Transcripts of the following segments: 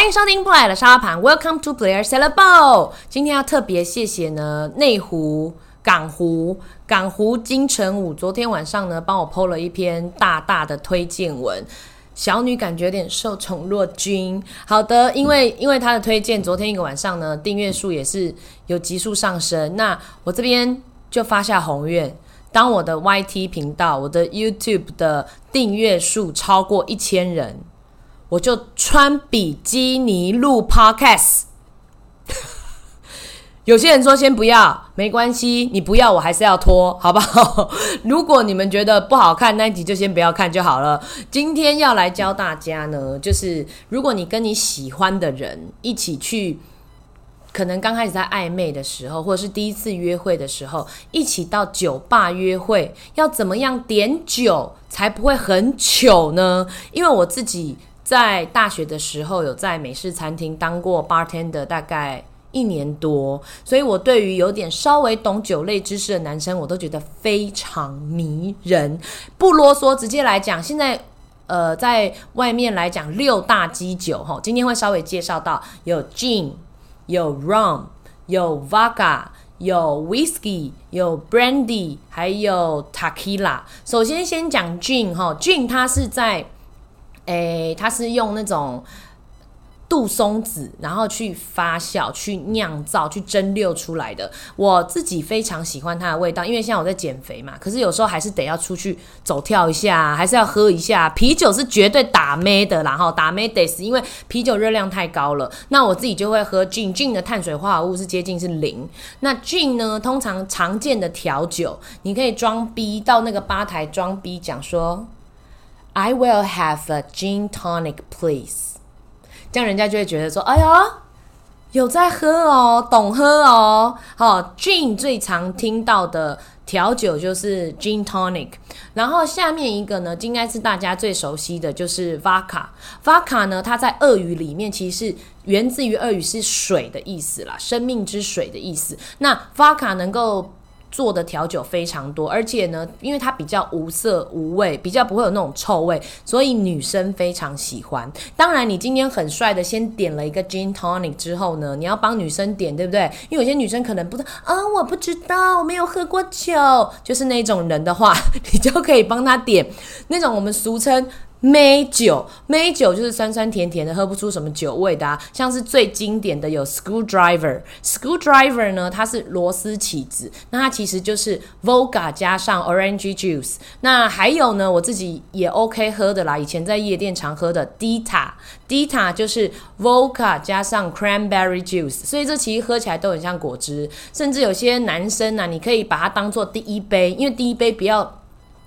欢迎收听布莱的沙盘，Welcome to Blair Cellar Bowl。今天要特别谢谢呢内湖港湖港湖金城武，昨天晚上呢帮我 PO 了一篇大大的推荐文。小女感觉有点受宠若惊。好的，因为因为他的推荐，昨天一个晚上呢订阅数也是有急速上升。那我这边就发下宏愿，当我的 YT 频道、我的 YouTube 的订阅数超过一千人。我就穿比基尼录 podcast。有些人说先不要，没关系，你不要我还是要拖，好不好？如果你们觉得不好看，那一集就先不要看就好了。今天要来教大家呢，就是如果你跟你喜欢的人一起去，可能刚开始在暧昧的时候，或者是第一次约会的时候，一起到酒吧约会，要怎么样点酒才不会很糗呢？因为我自己。在大学的时候，有在美式餐厅当过 bartender，大概一年多，所以我对于有点稍微懂酒类知识的男生，我都觉得非常迷人。不啰嗦，直接来讲，现在呃，在外面来讲六大基酒哈，今天会稍微介绍到有 gin，有 rum，有 vodka，有 whisky 有 brandy，还有 tequila。首先先讲 gin 哈，gin 它是在诶，它是用那种杜松子，然后去发酵、去酿造、去蒸馏出来的。我自己非常喜欢它的味道，因为现在我在减肥嘛。可是有时候还是得要出去走跳一下，还是要喝一下啤酒，是绝对打咩的。然后打咩得死，因为啤酒热量太高了。那我自己就会喝 gin，gin 的碳水化合物是接近是零。那 gin 呢，通常常见的调酒，你可以装逼到那个吧台装逼讲说。I will have a gin tonic, please。这样人家就会觉得说：“哎呀，有在喝哦，懂喝哦。”好，gin 最常听到的调酒就是 gin tonic。然后下面一个呢，应该是大家最熟悉的就是 vodka。vodka 呢，它在俄语里面其实是源自于俄语是水的意思啦，生命之水的意思。那 vodka 能够做的调酒非常多，而且呢，因为它比较无色无味，比较不会有那种臭味，所以女生非常喜欢。当然，你今天很帅的先点了一个 gin tonic 之后呢，你要帮女生点，对不对？因为有些女生可能不知道啊，我不知道，我没有喝过酒，就是那种人的话，你就可以帮她点那种我们俗称。梅酒，梅酒就是酸酸甜甜的，喝不出什么酒味的啊。像是最经典的有 screwdriver，screwdriver 呢，它是螺丝起子，那它其实就是 vodka 加上 orange juice。那还有呢，我自己也 OK 喝的啦，以前在夜店常喝的 dita，dita 就是 vodka 加上 cranberry juice，所以这其实喝起来都很像果汁。甚至有些男生呢，你可以把它当做第一杯，因为第一杯比较。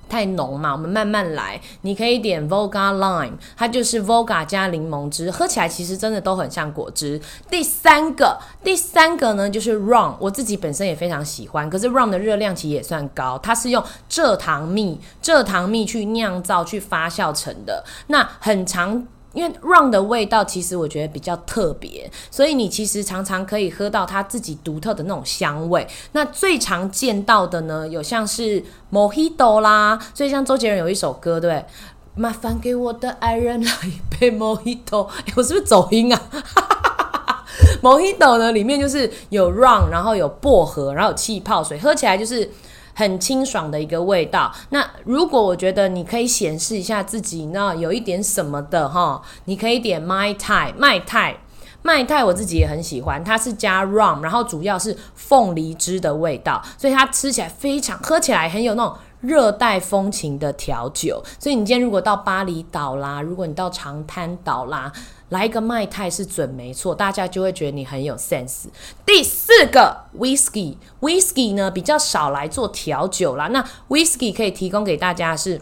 太浓嘛，我们慢慢来。你可以点 Vodka Lime，它就是 Vodka 加柠檬汁，喝起来其实真的都很像果汁。第三个，第三个呢就是 Rum，我自己本身也非常喜欢，可是 Rum 的热量其实也算高，它是用蔗糖蜜、蔗糖蜜去酿造、去发酵成的，那很长。因为 rum 的味道其实我觉得比较特别，所以你其实常常可以喝到它自己独特的那种香味。那最常见到的呢，有像是 mojito 啦，所以像周杰伦有一首歌，对，麻烦给我的爱人来一杯 mojito，我是不是走音啊？mojito 呢，里面就是有 rum，然后有薄荷，然后有气泡水，喝起来就是。很清爽的一个味道。那如果我觉得你可以显示一下自己，那有一点什么的哈，你可以点麦泰麦泰麦泰，我自己也很喜欢，它是加 rum，然后主要是凤梨汁的味道，所以它吃起来非常，喝起来很有那种热带风情的调酒。所以你今天如果到巴厘岛啦，如果你到长滩岛啦。来一个麦太是准没错，大家就会觉得你很有 sense。第四个 whisky，whisky 呢比较少来做调酒啦。那 whisky 可以提供给大家是，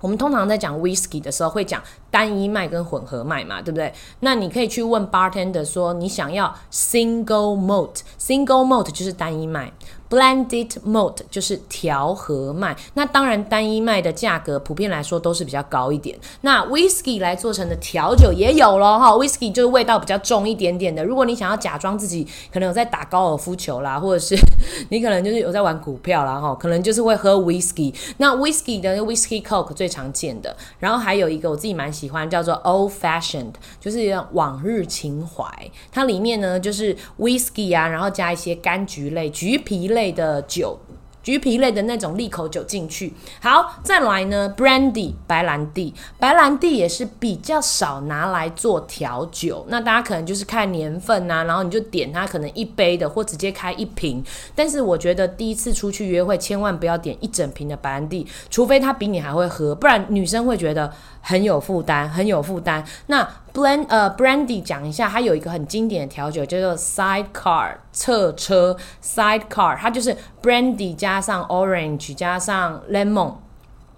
我们通常在讲 whisky 的时候会讲单一麦跟混合麦嘛，对不对？那你可以去问 bartender 说你想要 single malt，single malt 就是单一麦 blended malt 就是调和麦。那当然，单一麦的价格普遍来说都是比较高一点。那 whisky 来做成的调酒也有咯。哈，whisky 就是味道比较重一点点的。如果你想要假装自己可能有在打高尔夫球啦，或者是 你可能就是有在玩股票啦，哈，可能就是会喝 whisky。那 whisky 的 whisky coke 最常见的，然后还有一个我自己蛮喜欢，叫做 old fashioned，就是往日情怀。它里面呢就是 whisky 啊，然后加一些柑橘类、橘皮类类的酒。橘皮类的那种利口酒进去，好，再来呢，brandy 白兰地，白兰地也是比较少拿来做调酒，那大家可能就是看年份呐，然后你就点它可能一杯的，或直接开一瓶。但是我觉得第一次出去约会，千万不要点一整瓶的白兰地，除非他比你还会喝，不然女生会觉得很有负担，很有负担。那 blend 呃 brandy 讲一下，它有一个很经典的调酒叫做 sidecar 侧车 sidecar，它就是 brandy 加上 orange 加上 lemon，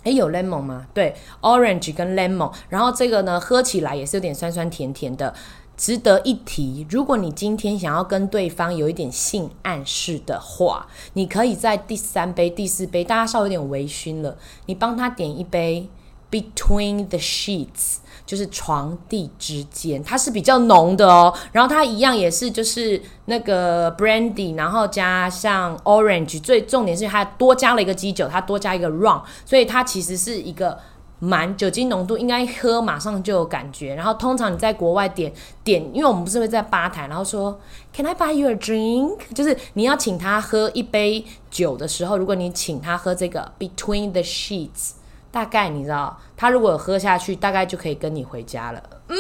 诶，有 lemon 吗？对，orange 跟 lemon，然后这个呢喝起来也是有点酸酸甜甜的。值得一提，如果你今天想要跟对方有一点性暗示的话，你可以在第三杯、第四杯，大家稍微有点微醺了，你帮他点一杯 between the sheets。就是床地之间，它是比较浓的哦。然后它一样也是就是那个 brandy，然后加上 orange，最重点是它多加了一个基酒，它多加一个 rum，所以它其实是一个蛮酒精浓度，应该喝马上就有感觉。然后通常你在国外点点，因为我们不是会在吧台，然后说 Can I buy you a drink？就是你要请他喝一杯酒的时候，如果你请他喝这个 Between the Sheets。大概你知道，他如果喝下去，大概就可以跟你回家了。嗯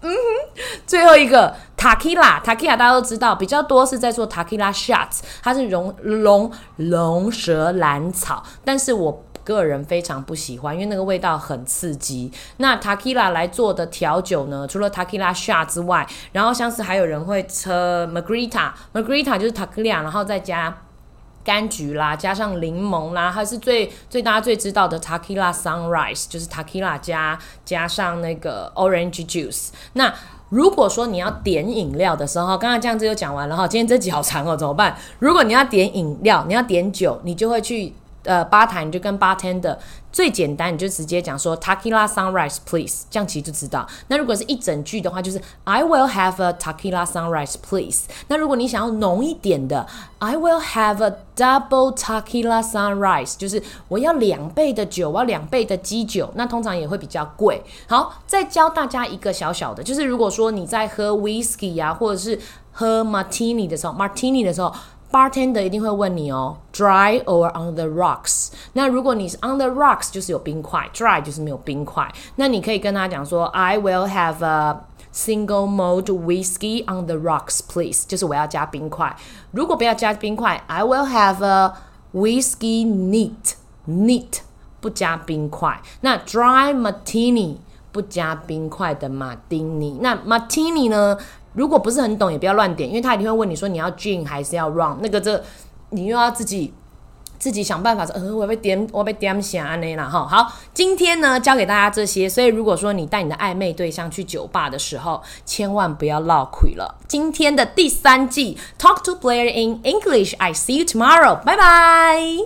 哼，嗯哼。最后一个塔 q 拉，塔 q 拉大家都知道，比较多是在做塔 q 拉 shots，它是龙龙龙舌兰草，但是我个人非常不喜欢，因为那个味道很刺激。那塔 q 拉来做的调酒呢，除了塔 q 拉 shot 之外，然后像是还有人会车 margarita，margarita 就是塔 q 拉，然后再加。柑橘啦，加上柠檬啦，还是最最大家最知道的 Takila Sunrise，就是 Takila 加加上那个 Orange Juice。那如果说你要点饮料的时候，刚刚这样子就讲完了哈，今天这集好长哦，怎么办？如果你要点饮料，你要点酒，你就会去。呃，吧台你就跟 bartender 最简单，你就直接讲说 Tequila Sunrise Please，这样其实就知道。那如果是一整句的话，就是 I will have a Tequila Sunrise Please。那如果你想要浓一点的，I will have a double Tequila Sunrise，就是我要两倍的酒，我要两倍的基酒，那通常也会比较贵。好，再教大家一个小小的，就是如果说你在喝 whisky 呀，或者是喝 martini 的时候，martini 的时候。Bartender 一定会问你哦，dry or on the rocks？那如果你是 on the rocks，就是有冰块；dry 就是没有冰块。那你可以跟他讲说，I will have a single malt whiskey on the rocks, please。就是我要加冰块。如果不要加冰块，I will have a whiskey neat neat 不加冰块。那 dry martini 不加冰块的马丁尼。那 martini 呢？ 如果不是很懂，也不要乱点，因为他一定会问你说你要进还是要 rum，那个这你又要自己自己想办法说，呃，我要被点，我要被点下呢啦哈。好，今天呢教给大家这些，所以如果说你带你的暧昧对象去酒吧的时候，千万不要落亏了。今天的第三季 Talk to Blair in English，I see you tomorrow，拜拜。